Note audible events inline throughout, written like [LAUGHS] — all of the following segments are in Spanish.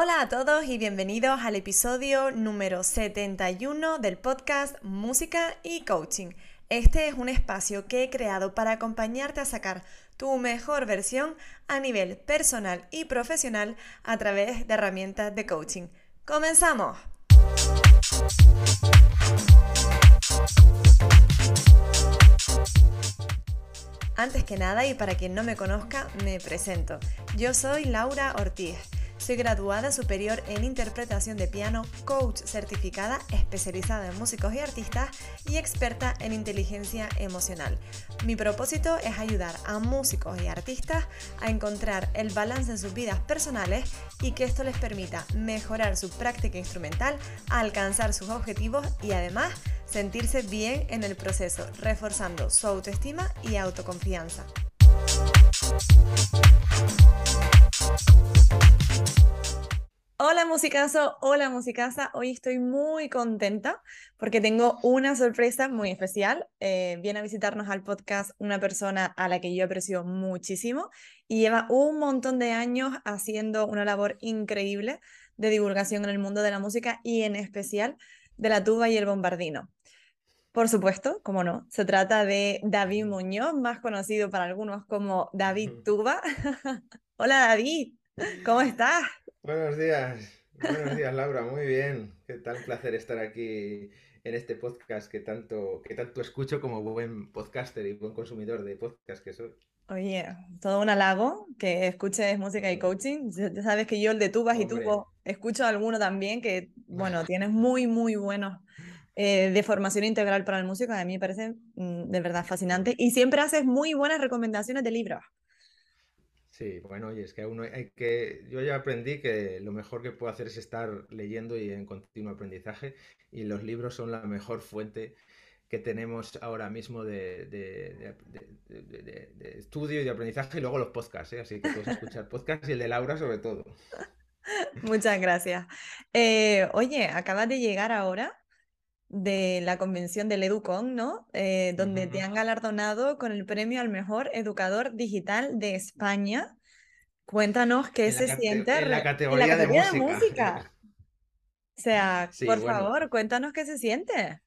Hola a todos y bienvenidos al episodio número 71 del podcast Música y Coaching. Este es un espacio que he creado para acompañarte a sacar tu mejor versión a nivel personal y profesional a través de herramientas de coaching. ¡Comenzamos! Antes que nada y para quien no me conozca, me presento. Yo soy Laura Ortiz soy graduada superior en interpretación de piano, coach certificada especializada en músicos y artistas y experta en inteligencia emocional. Mi propósito es ayudar a músicos y artistas a encontrar el balance en sus vidas personales y que esto les permita mejorar su práctica instrumental, alcanzar sus objetivos y además sentirse bien en el proceso, reforzando su autoestima y autoconfianza. Hola musicazo, hola musicaza. Hoy estoy muy contenta porque tengo una sorpresa muy especial. Eh, viene a visitarnos al podcast una persona a la que yo aprecio muchísimo y lleva un montón de años haciendo una labor increíble de divulgación en el mundo de la música y en especial de la tuba y el bombardino. Por supuesto, como no, se trata de David Muñoz, más conocido para algunos como David Tuba. [LAUGHS] Hola David, ¿cómo estás? Buenos días, buenos días Laura, muy bien. Qué tal placer estar aquí en este podcast que tanto, que tanto escucho como buen podcaster y buen consumidor de podcast que soy. Oye, todo un halago que escuches música y coaching. Ya sabes que yo el de tubas y tubo escucho alguno también que, [LAUGHS] bueno, tienes muy, muy buenos eh, de formación integral para el músico. A mí me parece mm, de verdad fascinante y siempre haces muy buenas recomendaciones de libros. Sí, bueno, y es que uno hay que. Yo ya aprendí que lo mejor que puedo hacer es estar leyendo y en continuo aprendizaje, y los libros son la mejor fuente que tenemos ahora mismo de, estudio y de aprendizaje, y luego los podcasts, ¿eh? así que puedes escuchar podcasts y el de Laura sobre todo. [LAUGHS] Muchas gracias. Eh, oye, acabas de llegar ahora de la convención del Educon, ¿no? Eh, donde te han galardonado con el premio al mejor educador digital de España. Cuéntanos qué se siente en la categoría, de, música. [LAUGHS] O sea, por favor, cuéntanos qué se siente.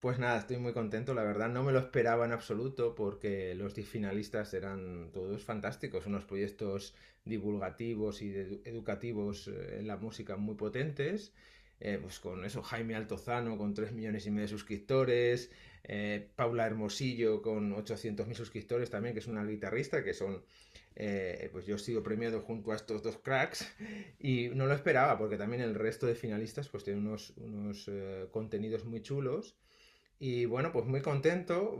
Pues nada, estoy muy contento, la verdad no me lo esperaba en absoluto porque los finalistas eran todos fantásticos, unos proyectos divulgativos y educativos eh, en la música muy potentes eh, pues con eso, Jaime Altozano con 3 millones y medio de suscriptores, eh, Paula Hermosillo con 800.000 suscriptores también, que es una guitarrista, que son, eh, pues yo he sido premiado junto a estos dos cracks y no lo esperaba porque también el resto de finalistas pues tienen unos, unos contenidos muy chulos. Y bueno, pues muy contento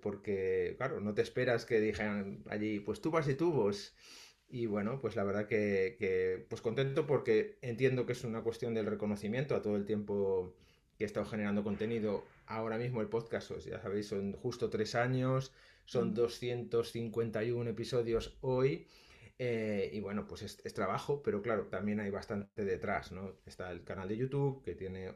porque, claro, no te esperas que dijeran allí, pues tubas y tubos. Y bueno, pues la verdad que, pues contento porque entiendo que es una cuestión del reconocimiento a todo el tiempo que he estado generando contenido. Ahora mismo el podcast, ya sabéis, son justo tres años, son 251 mm. episodios hoy. Eh, y bueno, pues es, trabajo, pero claro, también hay bastante detrás, ¿no? Está el canal de YouTube que tiene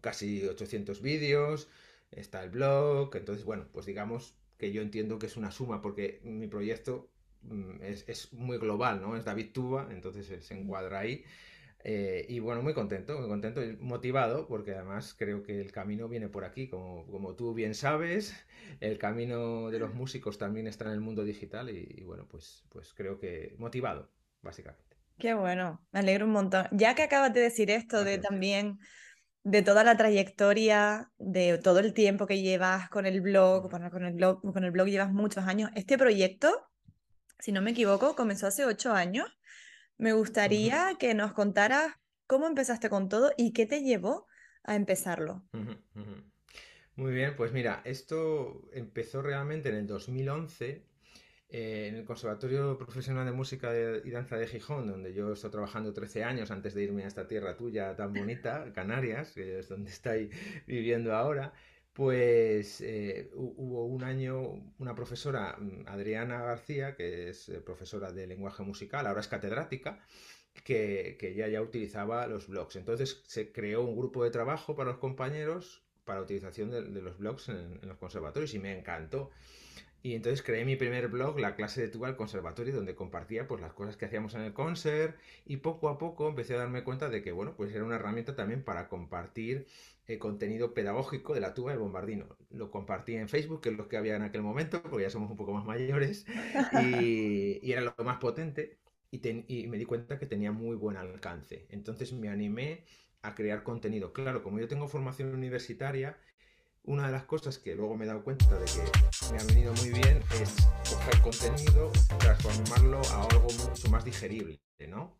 casi 800 vídeos, está el blog, entonces bueno, pues digamos que yo entiendo que es una suma porque mi proyecto Mm, es, muy global, ¿no? Es David Tuba, entonces se encuadra ahí. Eh, y bueno, muy contento, muy contento y motivado, porque además creo que el camino viene por aquí, como, como tú bien sabes, el camino de los músicos también está en el mundo digital y, bueno, pues, pues creo que motivado, básicamente. Qué bueno, me alegro un montón. Ya que acabas de decir esto de también de toda la trayectoria, de todo el tiempo que llevas con el blog, con el blog, con el blog llevas muchos años, este proyecto si no me equivoco, comenzó hace ocho años. Me gustaría que nos contaras cómo empezaste con todo y qué te llevó a empezarlo. Muy bien, pues mira, esto empezó realmente en el 2011 eh, en el Conservatorio Profesional de Música y Danza de Gijón, donde yo estoy trabajando 13 años antes de irme a esta tierra tuya tan bonita, Canarias, que es donde estoy viviendo ahora pues eh, hubo un año una profesora, mm, Adriana García, que es eh, profesora de lenguaje musical, ahora es catedrática, que, que ya, ya utilizaba los blogs. Entonces se creó un grupo de trabajo para los compañeros para la utilización de, los blogs en, los conservatorios y me encantó. Y entonces creé mi primer blog, la clase de tuba al conservatorio, donde compartía pues las cosas que hacíamos en el concert y poco a poco empecé a darme cuenta de que, bueno, pues era una herramienta también para compartir eh, contenido pedagógico de la tuba del bombardino. Lo compartí en Facebook, que es lo que había en aquel momento, porque ya somos un poco más mayores, y, era lo más potente, y me di cuenta que tenía muy buen alcance. Entonces me animé a crear contenido. Claro, como yo tengo formación universitaria, una de las cosas que luego me he dado cuenta de que me ha venido muy bien es coger contenido, transformarlo a algo mucho más digerible, ¿no?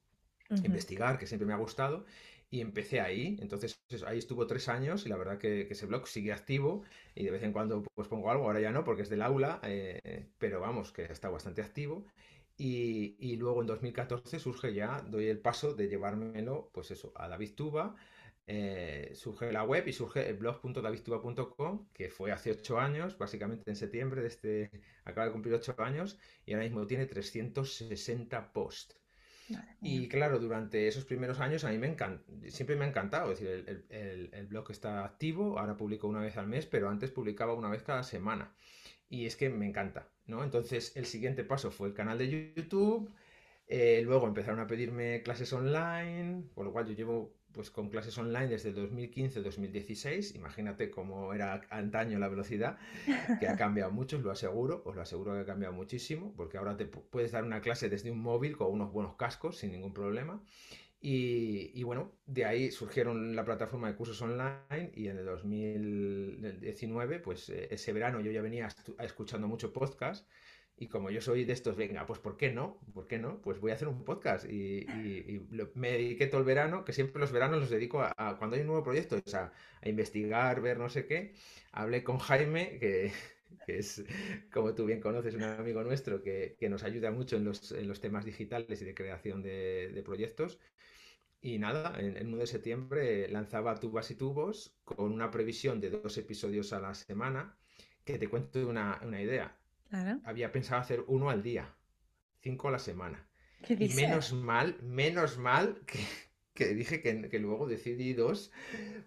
Investigar, que siempre me ha gustado, y empecé ahí. Entonces ahí estuvo tres años y la verdad que, ese blog sigue activo y de vez en cuando pues pongo algo, ahora ya no porque es del aula, eh, pero vamos, que está bastante activo. Y, y, luego en 2014 surge ya, doy el paso de llevármelo, pues eso, a David Tuba, eh, surge la web y surge el blog.davidtuba.com, que fue hace ocho años, básicamente en septiembre de este, acaba de cumplir ocho años, y ahora mismo tiene 360 posts. Y claro, durante esos primeros años a mí me siempre me ha encantado. Es decir, el, blog está activo, ahora publico una vez al mes, pero antes publicaba una vez cada semana. Y es que me encanta, ¿no? Entonces el siguiente paso fue el canal de YouTube. Eh, luego empezaron a pedirme clases online, por lo cual yo llevo pues con clases online desde 2015-2016. Imagínate cómo era antaño la velocidad, que ha [LAUGHS] cambiado mucho, os lo aseguro, os lo aseguro que ha cambiado muchísimo, porque ahora te puedes dar una clase desde un móvil con unos buenos cascos sin ningún problema. Y, bueno, de ahí surgieron la plataforma de cursos online y en el 2019, pues eh, ese verano yo ya venía escuchando mucho podcast y como yo soy de estos, venga, pues ¿por qué no? ¿Por qué no? Pues voy a hacer un podcast. Y, me dediqué todo el verano, que siempre los veranos los dedico a, cuando hay un nuevo proyecto, o sea, a investigar, ver no sé qué. Hablé con Jaime, que, es, como tú bien conoces, un amigo nuestro que, nos ayuda mucho en los, en los, temas digitales y de creación de, proyectos. Y nada, en el 1 de septiembre lanzaba Tubas y Tubos con una previsión de dos episodios a la semana, que te cuento una, una idea había pensado hacer uno al día, cinco a la semana. y menos mal, menos mal que, dije que, luego decidí dos,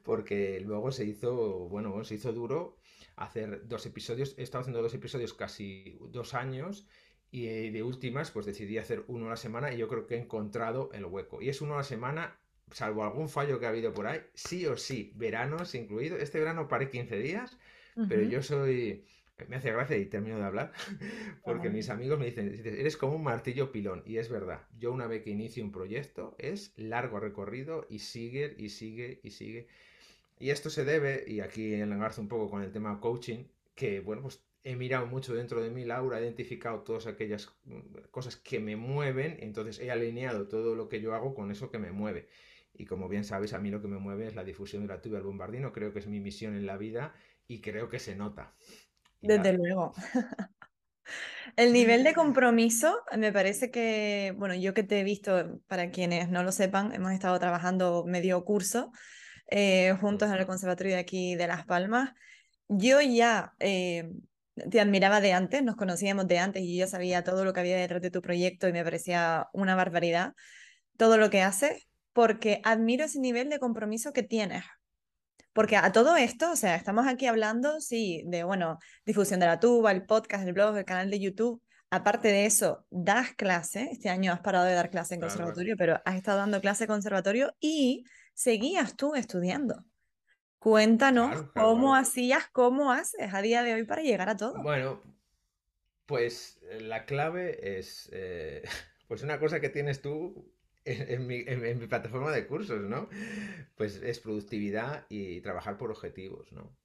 porque luego se hizo, bueno, se hizo duro hacer dos episodios. He estado haciendo dos episodios casi dos años y de últimas, pues decidí hacer uno a la semana y yo creo que he encontrado el hueco. Y es uno a la semana, salvo algún fallo que ha habido por ahí, sí o sí, veranos incluido. Este verano paré 15 días, pero yo soy me hace gracia y termino de hablar, [LAUGHS] porque mis amigos me dicen, eres como un martillo pilón, y es verdad, yo una vez que inicio un proyecto es largo recorrido y sigue y sigue y sigue. Y esto se debe, y aquí enlagarzo un poco con el tema coaching, que bueno, pues he mirado mucho dentro de mí, Laura, he identificado todas aquellas mm, cosas que me mueven, entonces he alineado todo lo que yo hago con eso que me mueve. Y como bien sabes, a mí lo que me mueve es la difusión de la tuba al bombardino, creo que es mi misión en la vida y creo que se nota. Desde luego. [LAUGHS] El nivel de compromiso, me parece que, bueno, yo que te he visto, para quienes no lo sepan, hemos estado trabajando medio curso eh, juntos en el conservatorio de aquí de Las Palmas. Yo ya eh, te admiraba de antes, nos conocíamos de antes y yo sabía todo lo que había detrás de tu proyecto y me parecía una barbaridad todo lo que haces, porque admiro ese nivel de compromiso que tienes porque a todo esto, o sea, estamos aquí hablando, sí, de, bueno, difusión de la tuba, el podcast, el blog, el canal de YouTube. Aparte de eso, das clase. Este año has parado de dar clase en conservatorio, pero has estado dando clase en conservatorio y seguías tú estudiando. Cuéntanos cómo hacías, cómo haces a día de hoy para llegar a todo. Bueno, pues eh, la clave es, eh, [LAUGHS] pues una cosa que tienes tú en, mi, plataforma de cursos, ¿no? Pues es productividad y trabajar por objetivos, ¿no?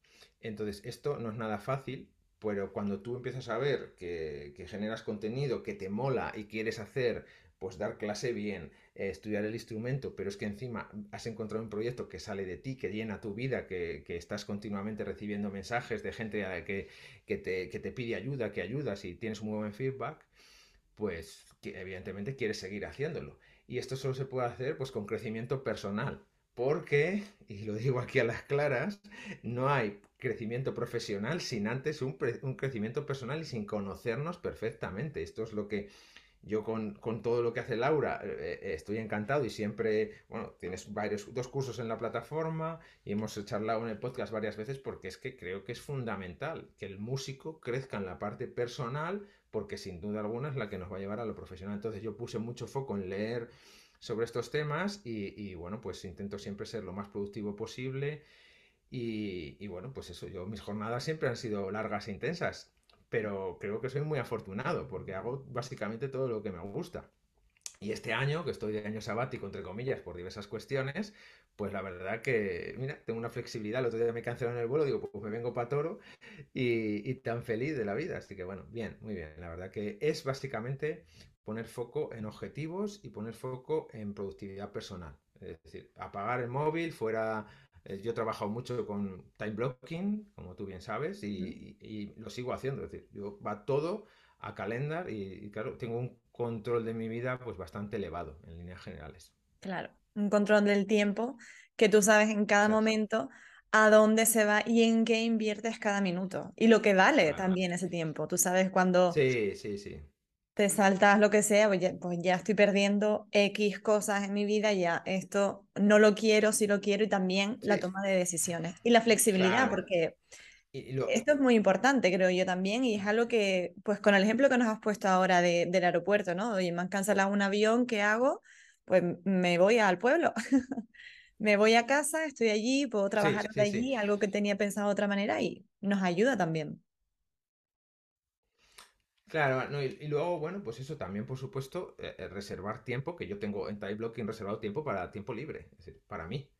Entonces, esto no es nada fácil, pero cuando tú empiezas a ver que, generas contenido, que te mola y quieres hacer, pues dar clase bien, eh, estudiar el instrumento, pero es que encima has encontrado un proyecto que sale de ti, que llena tu vida, que, estás continuamente recibiendo mensajes de gente que, que, te, que te pide ayuda, que ayudas y tienes un buen feedback, pues evidentemente quieres seguir haciéndolo. Y esto solo se puede hacer pues con crecimiento personal. Porque, y lo digo aquí a las claras, no hay crecimiento profesional sin antes un, crecimiento personal y sin conocernos perfectamente. Esto es lo que yo con, todo lo que hace Laura eh, eh, estoy encantado y siempre, bueno, tienes varios, dos cursos en la plataforma y hemos charlado en el podcast varias veces porque es que creo que es fundamental que el músico crezca en la parte personal porque sin duda alguna es la que nos va a llevar a lo profesional. Entonces yo puse mucho foco en leer sobre estos temas y, bueno, pues intento siempre ser lo más productivo posible y, y bueno, pues eso, yo mis jornadas siempre han sido largas e intensas pero creo que soy muy afortunado porque hago básicamente todo lo que me gusta. Y este año, que estoy de año sabático, entre comillas, por diversas cuestiones, pues la verdad que, mira, tengo una flexibilidad. El otro día me cancelaron el vuelo, digo, pues me vengo para Toro y, tan feliz de la vida. Así que bueno, bien, muy bien. La verdad que es básicamente poner foco en objetivos y poner foco en productividad personal. Es decir, apagar el móvil, fuera eh, yo he trabajado mucho con time blocking, como tú bien sabes, y, lo sigo haciendo. Es decir, yo va todo a calendar y, claro, tengo un control de mi vida pues bastante elevado en líneas generales. Claro, un control del tiempo que tú sabes en cada momento a dónde se va y en qué inviertes cada minuto. Y lo que vale también ese tiempo. Tú sabes cuando... Sí, sí, sí te saltas lo que sea, pues ya, pues ya, estoy perdiendo X cosas en mi vida, ya esto no lo quiero, sí lo quiero, y también la toma de decisiones. Y la flexibilidad, porque esto es muy importante, creo yo también, y es algo que, pues con el ejemplo que nos has puesto ahora de, del aeropuerto, ¿no? Oye, me han cancelado un avión, ¿qué hago? Pues me voy al pueblo. [LAUGHS] me voy a casa, estoy allí, puedo trabajar de allí, algo que tenía pensado de otra manera, y nos ayuda también. Claro, y, luego, bueno, pues eso también, por supuesto, eh, eh, reservar tiempo, que yo tengo en Time Blocking reservado tiempo para tiempo libre, es decir, para mí,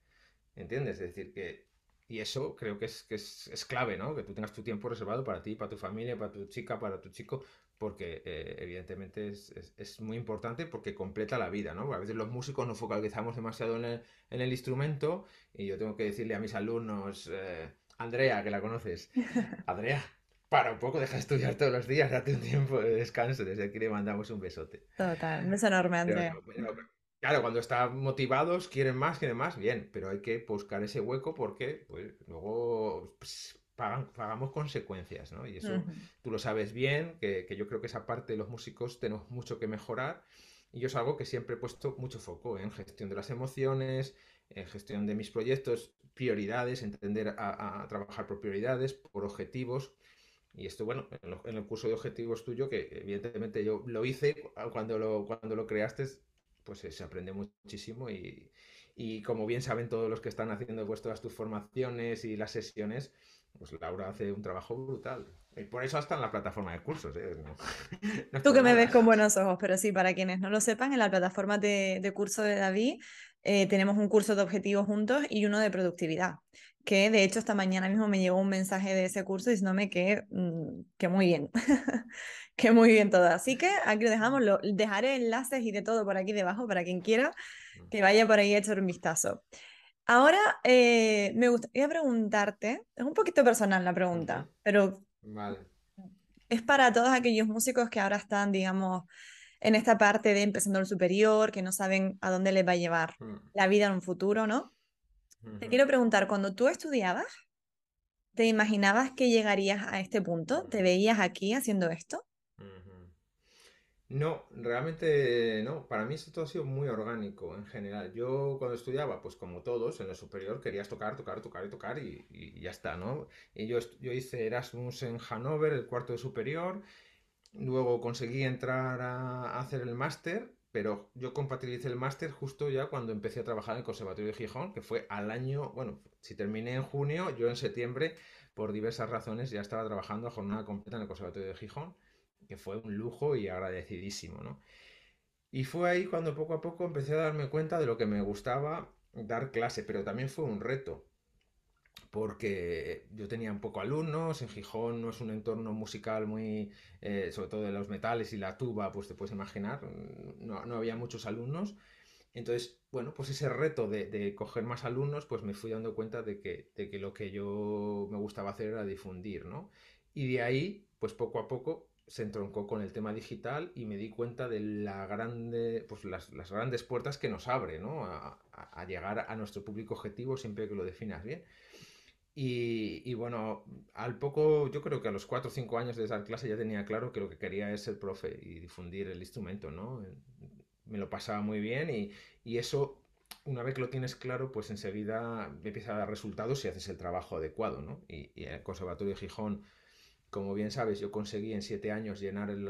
¿entiendes? Es decir, que, y eso creo que es, que es, clave, ¿no? Que tú tengas tu tiempo reservado para ti, para tu familia, para tu chica, para tu chico, porque eh, evidentemente es, muy importante porque completa la vida, ¿no? a veces los músicos nos focalizamos demasiado en el, en el instrumento y yo tengo que decirle a mis alumnos, Andrea, que la conoces, [LAUGHS] Andrea para un poco, deja de estudiar todos los días, date un tiempo de descanso. Desde aquí le mandamos un besote. Total, un beso enorme, Andrea. Claro, cuando están motivados, quieren más, quieren más, bien, pero hay que buscar ese hueco porque pues, luego pues, pagamos consecuencias, ¿no? Y eso tú lo sabes bien, que, yo creo que esa parte de los músicos tenemos mucho que mejorar. Y yo es algo que siempre he puesto mucho foco en gestión de las emociones, en gestión de mis proyectos, prioridades, entender a trabajar por prioridades, por objetivos y esto, bueno, en, el curso de objetivos tuyo, que evidentemente yo lo hice cuando lo, cuando lo creaste, pues se aprende muchísimo y, y como bien saben todos los que están haciendo pues, todas tus formaciones y las sesiones, pues Laura hace un trabajo brutal. Y por eso hasta en la plataforma de cursos. ¿eh? [LAUGHS] Tú que me ves con buenos ojos, pero sí, para quienes no lo sepan, en la plataforma de, de curso de David eh, tenemos un curso de objetivos juntos y uno de productividad que de hecho esta mañana mismo me llegó un mensaje de ese curso diciéndome que, mm, que muy bien, [LAUGHS] que muy bien todo. Así que aquí lo dejamos, lo, dejaré enlaces y de todo por aquí debajo para quien quiera que vaya por ahí a echar un vistazo. Ahora eh, me gustaría preguntarte, es un poquito personal la pregunta, pero es para todos aquellos músicos que ahora están, digamos, en esta parte de empezando el superior, que no saben a dónde les va a llevar mm. la vida en un futuro, ¿no? Te quiero preguntar, cuando tú estudiabas, ¿te imaginabas que llegarías a este punto? ¿Te veías aquí haciendo esto? No, realmente no. Para mí esto ha sido muy orgánico en general. Yo cuando estudiaba, pues como todos, en lo superior querías tocar, tocar, tocar y tocar y, ya está, ¿no? Y yo, yo hice Erasmus en Hannover, el cuarto de superior. Luego conseguí entrar a hacer el máster pero yo compatibilicé el máster justo ya cuando empecé a trabajar en el Conservatorio de Gijón, que fue al año, bueno, si terminé en junio, yo en septiembre, por diversas razones, ya estaba trabajando a jornada completa en el Conservatorio de Gijón, fue un lujo y agradecidísimo, ¿no? Y fue ahí cuando poco a poco empecé a darme cuenta de lo que me gustaba dar clase, pero también fue un reto, porque yo tenía un poco alumnos, en Gijón no es un entorno musical muy, eh, sobre todo de los metales y la tuba, pues te puedes imaginar, no, había muchos alumnos. Entonces, bueno, pues ese reto de, coger más alumnos, pues me fui dando cuenta de que, de que lo que yo me gustaba hacer era difundir, ¿no? Y de ahí, pues poco a poco se entroncó con el tema digital y me di cuenta de la grande, pues las, grandes puertas que nos abre, ¿no? A, a, llegar a nuestro público objetivo siempre que lo definas bien. Y, bueno, al poco, yo creo que a los 4 o 5 años de dar clase ya tenía claro que lo que quería es ser profe y difundir el instrumento, ¿no? Me lo pasaba muy bien y, y eso, una vez que lo tienes claro, pues enseguida empieza a dar resultados si haces el trabajo adecuado, ¿no? Y, y el Conservatorio de Gijón, como bien sabes, yo conseguí en 7 años llenar el,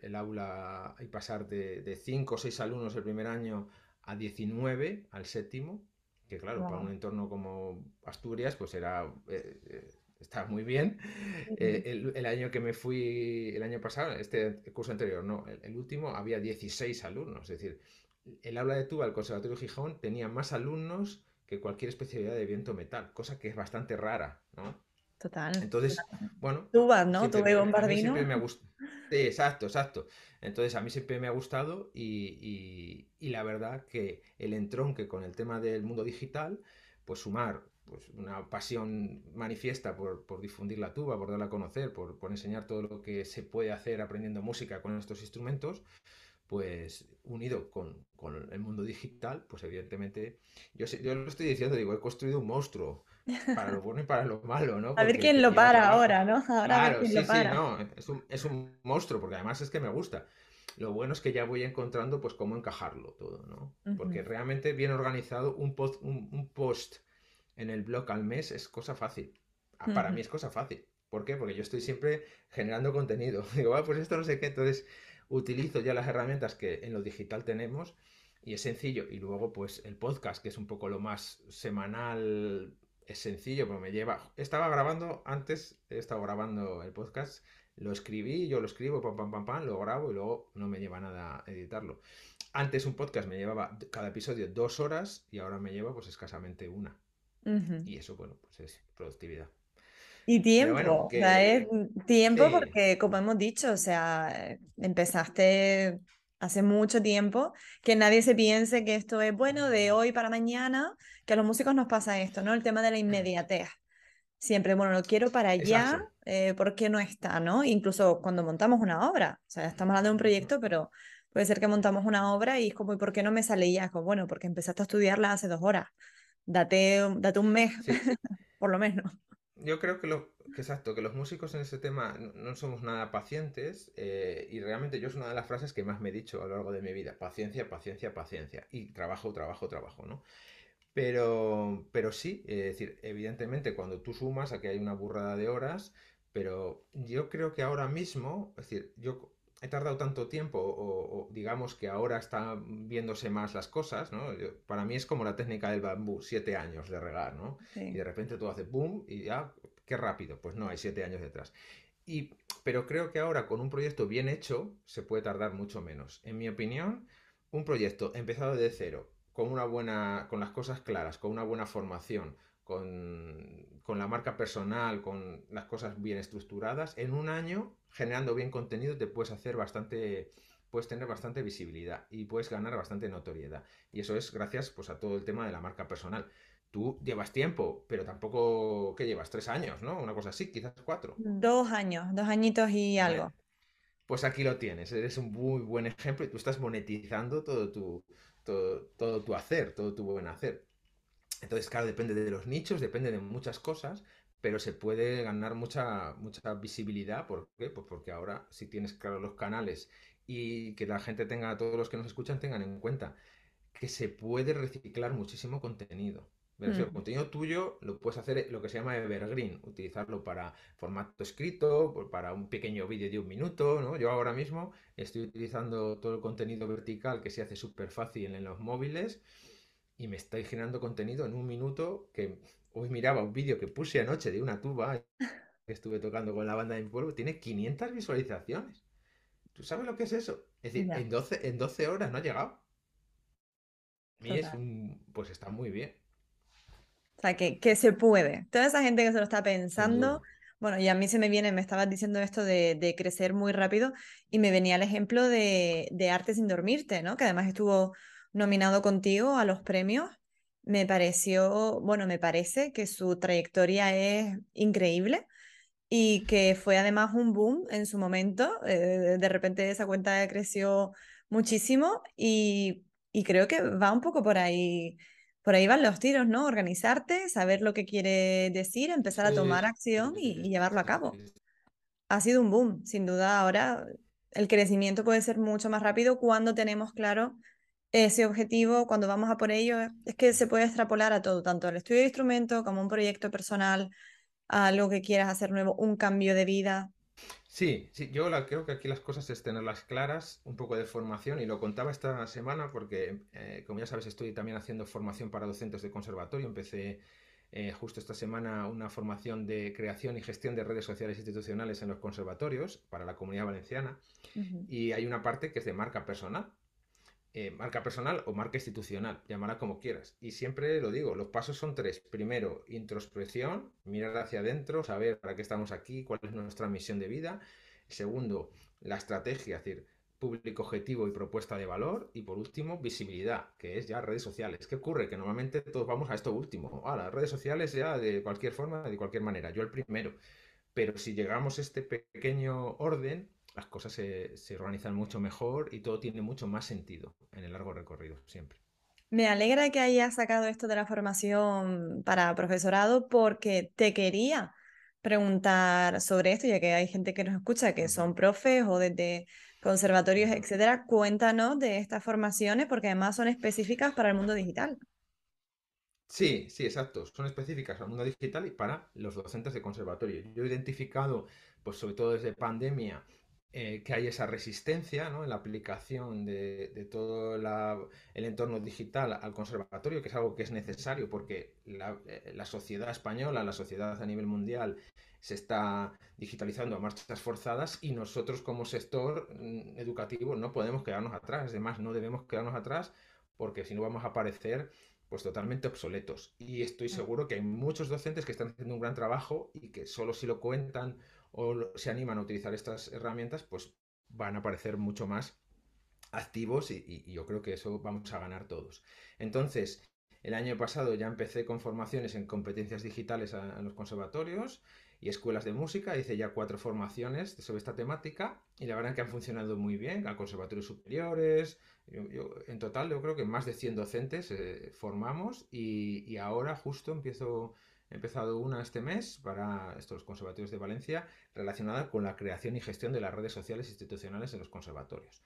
el, aula y pasar de 5 o 6 alumnos el primer año a 19 al séptimo que claro, para un entorno como Asturias, pues era... Eh, eh, está muy bien. Eh, el, año que me fui, el año pasado, este curso anterior, no, el, último, había 16 alumnos. Es decir, el aula de tuba del Conservatorio Gijón tenía más alumnos que cualquier especialidad de viento metal, cosa que es bastante rara, ¿no? Total. Entonces, bueno. Tuba, ¿no? Tuve bombardino. Siempre me gusta. Sí, exacto, exacto. Entonces a mí siempre me ha gustado y, la verdad que el entronque con el tema del mundo digital, pues sumar pues, una pasión manifiesta por, difundir la tuba, por darla a conocer, por, enseñar todo lo que se puede hacer aprendiendo música con estos instrumentos, pues unido con, el mundo digital, pues evidentemente, yo, yo lo estoy diciendo, digo, he construido un monstruo para lo bueno y para lo malo, ¿no? [LAUGHS] a ver quién lo para ahora, ¿no? Ahora sí, sí, no, es un, monstruo, porque además es que me gusta. Lo bueno es que ya voy encontrando pues cómo encajarlo todo, ¿no? Porque realmente bien organizado, un post, un, post en el blog al mes es cosa fácil. Ah, para mí es cosa fácil. ¿Por qué? Porque yo estoy siempre generando contenido. [LAUGHS] Digo, ah, pues esto no sé qué, entonces utilizo ya las herramientas que en lo digital tenemos y es sencillo. Y luego, pues el podcast, que es un poco lo más semanal, es sencillo, pero me lleva. Estaba grabando antes, he estado grabando el podcast, lo escribí, yo lo escribo, pam, pam, pam, pam, lo grabo y luego no me lleva nada editarlo. Antes un podcast me llevaba cada episodio dos horas y ahora me lleva pues escasamente una. Y eso, bueno, pues es productividad. Y tiempo, o sea, es tiempo porque, como hemos dicho, o sea, empezaste hace mucho tiempo, que nadie se piense que esto es bueno de hoy para mañana, que a los músicos nos pasa esto, ¿no? El tema de la inmediatez. Siempre, bueno, lo quiero para allá, eh, ¿por qué no está, no? Incluso cuando montamos una obra, o sea, estamos hablando de un proyecto, pero puede ser que montamos una obra y es como, ¿y por qué no me sale ya? Como, bueno, porque empezaste a estudiarla hace dos horas, date, date un mes, [LAUGHS] por lo menos. Yo creo que lo, exacto, que los músicos en ese tema no, somos nada pacientes eh, y realmente yo es una de las frases que más me he dicho a lo largo de mi vida, paciencia, paciencia, paciencia y trabajo, trabajo, trabajo, ¿no? Pero, pero sí, es decir, evidentemente cuando tú sumas, aquí hay una burrada de horas, pero yo creo que ahora mismo, es decir, yo he tardado tanto tiempo o, digamos que ahora están viéndose más las cosas, ¿no? para mí es como la técnica del bambú, siete años de regar, ¿no? Y de repente todo hace boom y ya qué rápido. Pues no, hay siete años detrás. Y, pero creo que ahora con un proyecto bien hecho se puede tardar mucho menos. En mi opinión, un proyecto empezado de cero, con una buena, con las cosas claras, con una buena formación, con, con, la marca personal, con las cosas bien estructuradas, en un año, generando bien contenido, te puedes hacer bastante, puedes tener bastante visibilidad y puedes ganar bastante notoriedad. Y eso es gracias pues, a todo el tema de la marca personal tú llevas tiempo, pero tampoco, ¿qué llevas? Tres años, ¿no? Una cosa así, quizás cuatro. Dos años, dos añitos y algo. Pues aquí lo tienes, eres un muy buen ejemplo y tú estás monetizando todo tu, todo, tu hacer, todo tu buen hacer. Entonces, claro, depende de los nichos, depende de muchas cosas, pero se puede ganar mucha, mucha visibilidad. ¿Por qué? Pues porque ahora, si tienes claro los canales y que la gente tenga, todos los que nos escuchan tengan en cuenta que se puede reciclar muchísimo contenido. Pero el mm. contenido tuyo lo puedes hacer eh, lo que se llama evergreen, utilizarlo para formato escrito, para un pequeño vídeo de un minuto, ¿no? Yo ahora mismo estoy utilizando todo el contenido vertical que se hace súper fácil en los móviles y me estoy generando contenido en un minuto que hoy miraba un vídeo que puse anoche de una tuba que estuve tocando con la banda de mi pueblo, tiene 500 visualizaciones. ¿Tú sabes lo que es eso? Es decir, en 12, en 12 horas no ha llegado. A mí es un... pues está muy bien. O sea, que, que se puede. Toda esa gente que se lo está pensando, bueno, y a mí se me viene, me estabas diciendo esto de, de crecer muy rápido y me venía el ejemplo de, de Arte sin dormirte, ¿no? Que además estuvo nominado contigo a los premios. Me pareció, bueno, me parece que su trayectoria es increíble y que fue además un boom en su momento. Eh, de repente esa cuenta creció muchísimo y, y creo que va un poco por ahí por ahí van los tiros, ¿no? Organizarte, saber lo que quiere decir, empezar a tomar acción y, y llevarlo a cabo. Ha sido un boom, sin duda. Ahora el crecimiento puede ser mucho más rápido cuando tenemos claro ese objetivo, cuando vamos a por ello, es que se puede extrapolar a todo, tanto al estudio de instrumento como un proyecto personal, a algo que quieras hacer nuevo, un cambio de vida. Sí, sí, yo creo que aquí las cosas es tenerlas claras, un poco de formación, y lo contaba esta semana porque, eh, como ya sabes, estoy también haciendo formación para docentes de conservatorio. Empecé eh, justo esta semana una formación de creación y gestión de redes sociales institucionales en los conservatorios para la comunidad valenciana, y hay una parte que es de marca personal. Eh, marca personal o marca institucional, llámala como quieras. Y siempre lo digo, los pasos son tres. Primero, introspección, mirar hacia adentro, saber para qué estamos aquí, cuál es nuestra misión de vida. Segundo, la estrategia, es decir, público objetivo y propuesta de valor. Y por último, visibilidad, que es ya redes sociales. ¿Qué ocurre? Que normalmente todos vamos a esto último. A las redes sociales ya de cualquier forma, de cualquier manera. Yo el primero. Pero si llegamos a este pequeño orden, las cosas se, organizan mucho mejor y todo tiene mucho más sentido en el largo recorrido, siempre. Me alegra que hayas sacado esto de la formación para profesorado porque te quería preguntar sobre esto, ya que hay gente que nos escucha que son profes o desde conservatorios, etcétera. Cuéntanos de estas formaciones porque además son específicas para el mundo digital. Sí, sí, exacto. Son específicas para el mundo digital y para los docentes de conservatorio. Yo he identificado, pues sobre todo desde pandemia, eh, que hay esa resistencia ¿no? en la aplicación de, todo el entorno digital al conservatorio, que es algo que es necesario porque eh, la, sociedad española, la sociedad a nivel mundial, se está digitalizando a marchas forzadas y nosotros como sector mm, educativo no podemos quedarnos atrás. Además, no debemos quedarnos atrás porque si no vamos a parecer pues totalmente obsoletos. Y estoy seguro que hay muchos docentes que están haciendo un gran trabajo y que solo si lo cuentan o se animan a utilizar estas herramientas, pues van a parecer mucho más activos y, yo creo que eso vamos a ganar todos. Entonces, el año pasado ya empecé con formaciones en competencias digitales en los conservatorios y escuelas de música. Hice ya cuatro formaciones sobre esta temática y la verdad que han funcionado muy bien a conservatorios superiores. en total, yo creo que más de 100 docentes eh, formamos y, ahora justo empiezo He empezado una este mes para estos conservatorios de Valencia relacionada con la creación y gestión de las redes sociales institucionales en los conservatorios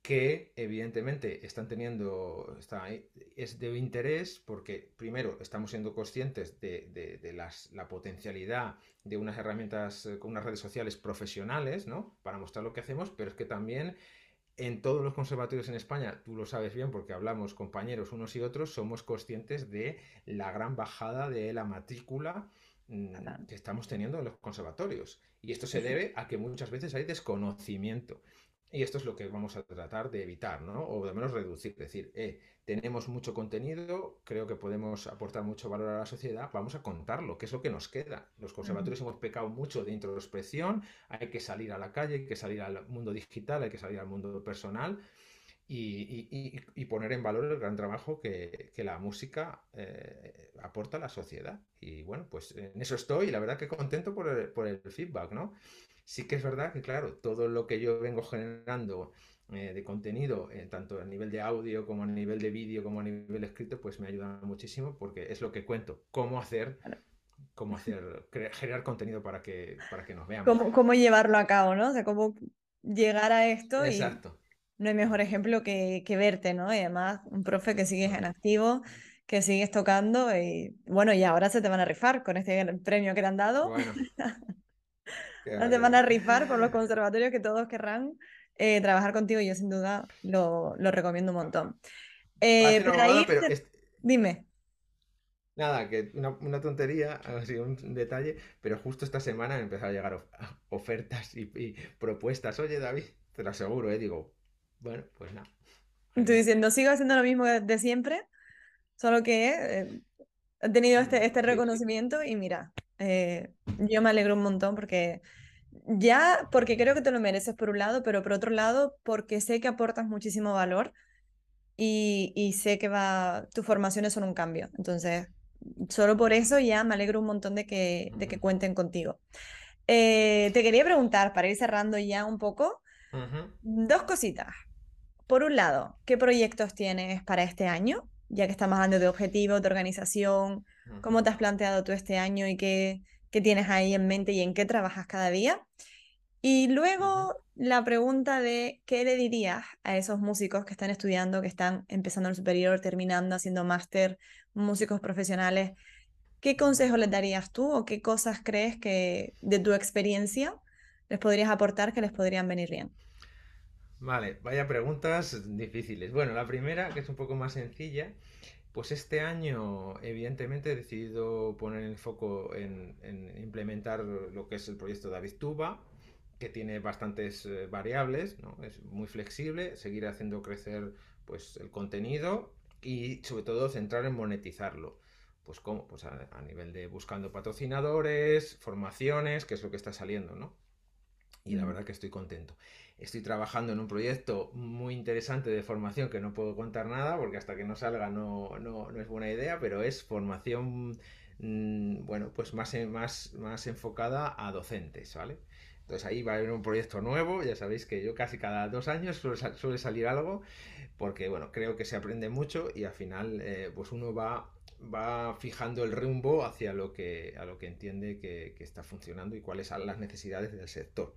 que evidentemente están teniendo, está, es de interés porque primero estamos siendo conscientes de, la potencialidad de unas herramientas con unas redes sociales profesionales, ¿no? Para mostrar lo que hacemos, pero es que también en todos los conservatorios en España, tú lo sabes bien porque hablamos compañeros unos y otros, somos conscientes de la gran bajada de la matrícula mm, que estamos teniendo en los conservatorios. Y esto se debe a que muchas veces hay desconocimiento. Y esto es lo que vamos a tratar de evitar, ¿no? O de menos reducir. Decir, eh, tenemos mucho contenido, creo que podemos aportar mucho valor a la sociedad, vamos a contarlo, qué es lo que nos queda. Los conservatorios hemos pecado mucho de introspección, hay que salir a la calle, hay que salir al mundo digital, hay que salir al mundo personal. Y, poner en valor el gran trabajo que, la música eh, aporta a la sociedad. Y bueno, pues en eso estoy y la verdad que contento por el, por el feedback, ¿no? Sí que es verdad que, claro, todo lo que yo vengo generando eh, de contenido, eh, tanto a nivel de audio como a nivel de vídeo, como a nivel escrito, pues me ayuda muchísimo porque es lo que cuento, cómo hacer, cómo hacer, generar contenido para que, para que nos veamos. Cómo, cómo llevarlo a cabo, ¿no? O sea, cómo llegar a esto Exacto. no hay mejor ejemplo que, que verte, ¿no? Y además, un profe que sigues en activo, que sigues tocando y bueno, y ahora se te van a rifar con este premio que te han dado. Bueno. [LAUGHS] No te van a rifar por los conservatorios que todos querrán eh, trabajar contigo. Yo sin duda lo, lo recomiendo un montón. Eh, dime. Nada, que una, una, tontería, [LAUGHS] así un detalle, pero justo esta semana han empezado a llegar [LAUGHS] ofertas y, propuestas. Oye, David, te lo aseguro, ¿eh? Digo, bueno, pues nada. Estoy diciendo, sigo haciendo lo mismo de siempre, solo que eh, he tenido este, este reconocimiento y mira, eh, yo me alegro un montón porque ya, porque creo que te lo mereces por un lado, pero por otro lado, porque sé que aportas muchísimo valor y, y sé que va, tus formaciones son un cambio. Entonces, solo por eso ya me alegro un montón de que, de que cuenten contigo. Eh, te quería preguntar, para ir cerrando ya un poco, dos cositas. Por un lado, ¿qué proyectos tienes para este año? ya que estamos hablando de objetivos, de organización, ¿cómo te has planteado tú este año y qué, qué tienes ahí en mente y en qué trabajas cada día? Y luego la pregunta de qué le dirías a esos músicos que están estudiando, que están empezando el superior, terminando, haciendo máster, músicos profesionales. ¿Qué consejo les darías tú o qué cosas crees que de tu experiencia les podrías aportar que les podrían venir bien? Vale, vaya preguntas difíciles. Bueno, la primera, que es un poco más sencilla, pues este año evidentemente he decidido poner el foco en, en implementar lo que es el proyecto David Tuba, que tiene bastantes eh, variables, ¿no? es muy flexible, seguir haciendo crecer pues, el contenido y sobre todo centrar en monetizarlo. Pues como, pues a, nivel de buscando patrocinadores, formaciones, que es lo que está saliendo, ¿no? Y la verdad que estoy contento. Estoy trabajando en un proyecto muy interesante de formación que no puedo contar nada porque hasta que no salga no, no, no es buena idea, pero es formación, mm, bueno, pues más, más, más enfocada a docentes, ¿vale? Entonces ahí va a haber un proyecto nuevo, ya sabéis que yo casi cada dos años suele, salir algo, porque bueno, creo que se aprende mucho y al final eh, pues uno va, va fijando el rumbo hacia lo que, a lo que entiende que, está funcionando y cuáles son las necesidades del sector.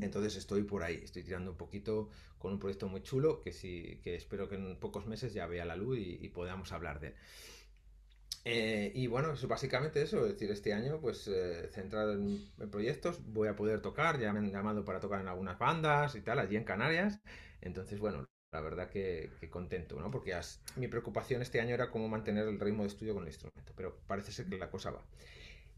Entonces estoy por ahí, estoy tirando un poquito con un proyecto muy chulo que sí, que espero que en pocos meses ya vea la luz y podamos hablar de él. Eh, y bueno, es básicamente eso, es decir, este año pues eh, centrado en, proyectos, voy a poder tocar, ya me han llamado para tocar en algunas bandas y tal, allí en Canarias, entonces bueno, la verdad que, contento, ¿no? Porque mi preocupación este año era cómo mantener el ritmo de estudio con el instrumento, pero parece ser que la cosa va.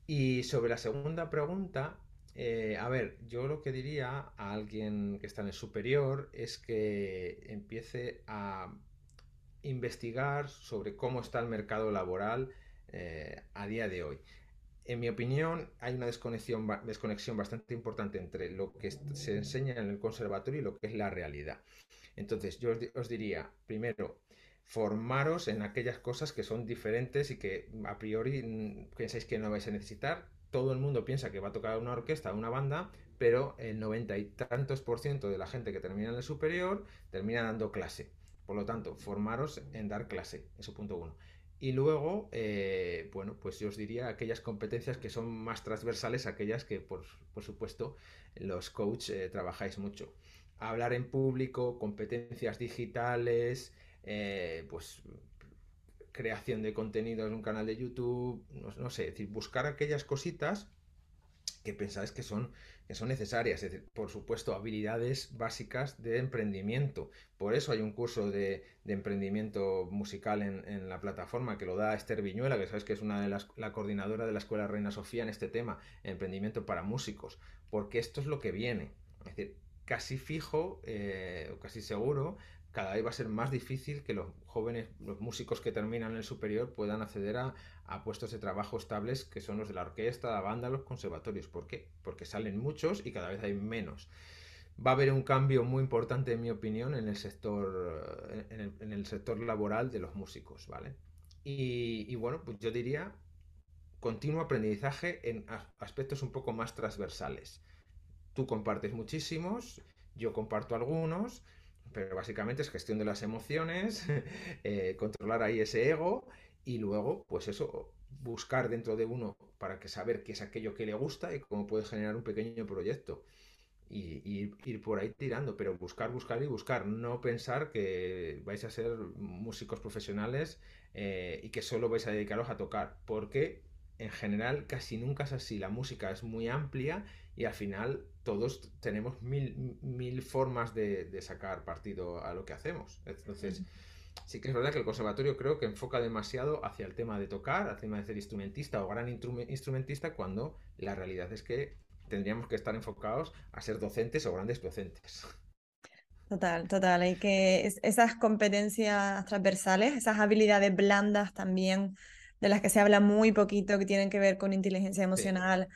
Y sobre la segunda pregunta, eh, a ver, yo lo que diría a alguien que está en el superior es que empiece a investigar sobre cómo está el mercado laboral eh, a día de hoy. En mi opinión, hay una desconexión, desconexión bastante importante entre lo que se enseña en el conservatorio y lo que es la realidad. Entonces, yo os, diría, primero, formaros en aquellas cosas que son diferentes y que a priori pensáis que no vais a necesitar. Todo el mundo piensa que va a tocar una orquesta, una banda, pero el noventa y tantos por ciento de la gente que termina en el superior termina dando clase. Por lo tanto, formaros en dar clase, eso punto uno. Y luego, eh, bueno, pues yo os diría aquellas competencias que son más transversales, aquellas que, por, supuesto, los coaches eh, trabajáis mucho. Hablar en público, competencias digitales, eh, pues creación de contenido en un canal de YouTube, no, sé, es decir, buscar aquellas cositas que pensáis que son, que son necesarias. Es decir, por supuesto, habilidades básicas de emprendimiento. Por eso hay un curso de, emprendimiento musical en, la plataforma que lo da Esther Viñuela, que sabes que es una de las, la coordinadora de la Escuela Reina Sofía en este tema, emprendimiento para músicos. Porque esto es lo que viene. Es decir, casi fijo, eh, casi seguro, cada vez va a ser más difícil que los jóvenes, los músicos que terminan el superior puedan acceder a, puestos de trabajo estables que son los de la orquesta, la banda, los conservatorios. ¿Por qué? Porque salen muchos y cada vez hay menos. Va a haber un cambio muy importante, en mi opinión, en el sector, en el, sector laboral de los músicos, ¿vale? Y, y bueno, pues yo diría continuo aprendizaje en aspectos un poco más transversales. Tú compartes muchísimos, yo comparto algunos, pero básicamente es gestión de las emociones, [LAUGHS] eh, controlar ahí ese ego y luego, pues eso, buscar dentro de uno para que saber qué es aquello que le gusta y cómo puede generar un pequeño proyecto. Y, ir por ahí tirando, pero buscar, buscar y buscar. No pensar que vais a ser músicos profesionales eh, y que solo vais a dedicaros a tocar, porque en general casi nunca es así. La música es muy amplia y al final todos tenemos mil, mil formas de, sacar partido a lo que hacemos. Entonces, sí que es verdad que el conservatorio creo que enfoca demasiado hacia el tema de tocar, al tema de ser instrumentista o gran instrumentista, cuando la realidad es que tendríamos que estar enfocados a ser docentes o grandes docentes. Total, total. Hay que esas competencias transversales, esas habilidades blandas también, de las que se habla muy poquito, que tienen que ver con inteligencia emocional,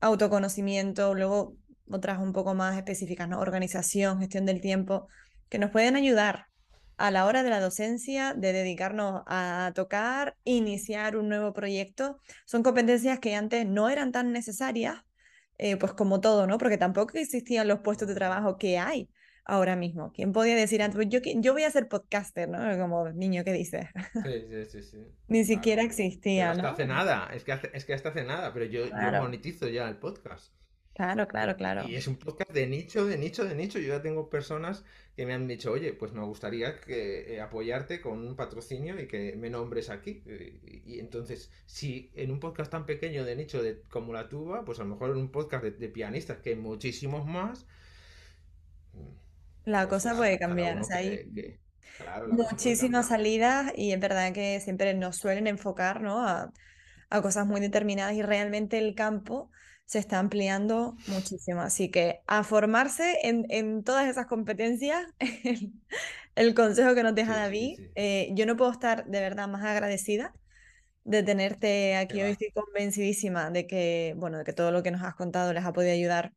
autoconocimiento, luego otras un poco más específicas, ¿no? Organización, gestión del tiempo, que nos pueden ayudar a la hora de la docencia, de dedicarnos a tocar, iniciar un nuevo proyecto. Son competencias que antes no eran tan necesarias, eh, pues como todo, ¿no? Porque tampoco existían los puestos de trabajo que hay ahora mismo. ¿Quién podía decir antes? Pues yo, yo voy a ser podcaster, ¿no? Como niño que dice. [LAUGHS] Sí, sí, sí, sí. Ni siquiera existía, hasta ¿no? hace nada, es que, es que hasta hace nada, pero yo, yo monetizo ya el podcast. Claro, claro, claro. Y es un podcast de nicho, de nicho, de nicho. Yo ya tengo personas que me han dicho, oye, pues me gustaría que, eh, apoyarte con un patrocinio y que me nombres aquí. Y, entonces, si en un podcast tan pequeño de nicho de, como la tuba, pues a lo mejor en un podcast de, pianistas, que hay muchísimos más. La cosa puede cambiar. hay muchísimas salidas y es verdad que siempre nos suelen enfocar ¿no? a, a cosas muy determinadas y realmente el campo se está ampliando muchísimo. Así que a formarse en, en todas esas competencias, [LAUGHS] el, consejo que nos deja David, eh, yo no puedo estar de verdad más agradecida de tenerte aquí hoy. Estoy convencidísima de que, bueno, de que todo lo que nos has contado les ha podido ayudar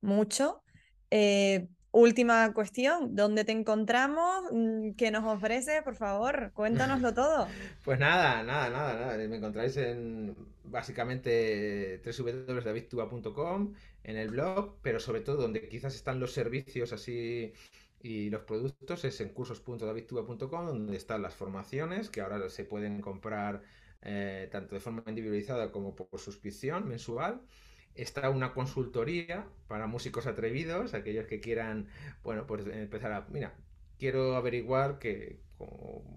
mucho. Eh, última cuestión, ¿dónde te encontramos? Mm, ¿Qué nos ofreces? Por favor, cuéntanoslo todo. [LAUGHS] Pues nada, nada, nada, nada. Me encontráis en básicamente www.davidtuba.com, en el blog, pero sobre todo donde quizás están los servicios así y los productos es en cursos.davidtuba.com, donde están las formaciones que ahora se pueden comprar eh, tanto de forma individualizada como por suscripción mensual. Está una consultoría para músicos atrevidos, aquellos que quieran, bueno, pues empezar a, mira, quiero averiguar que,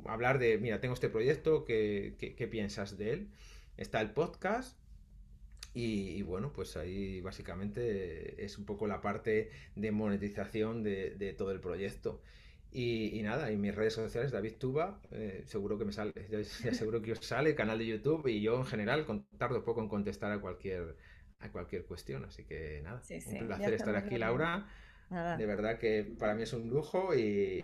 hablar de, mira, tengo este proyecto, ¿qué, qué piensas de él? está el podcast. Y, bueno, pues ahí básicamente es un poco la parte de monetización de, todo el proyecto. Y, nada, y mis redes sociales, David Tuba, eh, seguro que me sale, seguro que os sale, canal de YouTube y yo en general tardo poco en contestar a cualquier, a cualquier cuestión. Así que nada, un placer estar aquí, Laura. De verdad que para mí es un lujo y,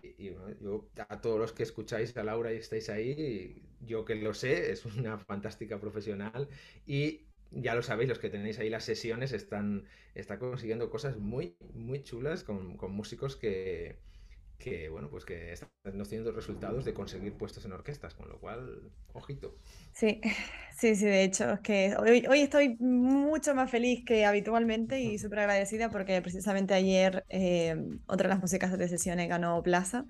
yo a todos los que escucháis a Laura y estáis ahí, yo que lo sé, es una [LAUGHS] fantástica profesional y ya lo sabéis, los que tenéis ahí las sesiones están, está consiguiendo cosas muy, muy chulas con, con músicos que, que bueno, pues que están teniendo resultados de conseguir puestos en orquestas, con lo cual, ojito. Sí, sí, sí, de hecho, es que hoy, hoy estoy mucho más feliz que habitualmente y súper agradecida porque precisamente ayer eh, otra de las músicas de sesiones ganó Plaza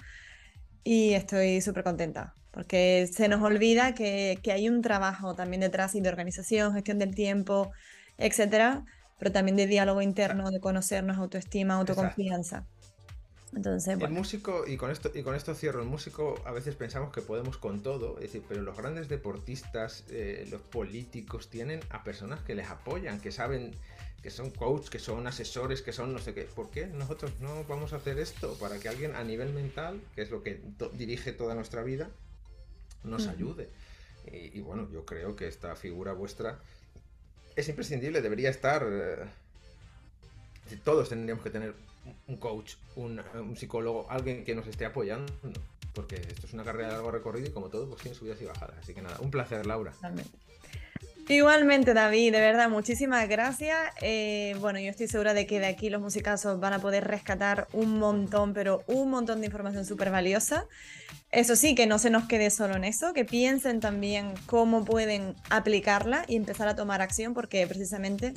y estoy súper contenta porque se nos olvida que, que, hay un trabajo también detrás y de organización, gestión del tiempo, etcétera, pero también de diálogo interno, de conocernos, autoestima, autoconfianza. Entonces, El músico, y con, esto, y con esto cierro, el músico a veces pensamos que podemos con todo, es decir, pero los grandes deportistas, eh, los políticos, tienen a personas que les apoyan, que saben, que son coaches, que son asesores, que son no sé qué. ¿Por qué nosotros no vamos a hacer esto? Para que alguien a nivel mental, que es lo que dirige toda nuestra vida, nos ayude. Y, bueno, yo creo que esta figura vuestra es imprescindible, debería estar... Eh, todos tendríamos que tener un coach, un, psicólogo, alguien que nos esté apoyando. Porque esto es una carrera de largo recorrido y como todo, pues tiene subidas y bajadas. Así que nada, un placer, Laura. Igualmente, David, de verdad, muchísimas gracias. Eh, bueno, yo estoy segura de que de aquí los musicazos van a poder rescatar un montón, pero un montón de información súper valiosa. Eso sí, que no se nos quede solo en eso, que piensen también cómo pueden aplicarla y empezar a tomar acción, porque precisamente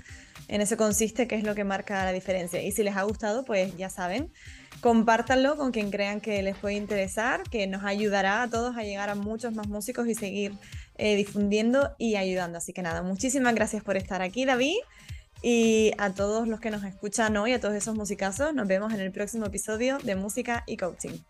en eso consiste, que es lo que marca la diferencia. Y si les ha gustado, pues ya saben, compártanlo con quien crean que les puede interesar, que nos ayudará a todos a llegar a muchos más músicos y seguir eh, difundiendo y ayudando. Así que nada, muchísimas gracias por estar aquí, David. Y a todos los que nos escuchan hoy, a todos esos musicazos, nos vemos en el próximo episodio de Música y Coaching.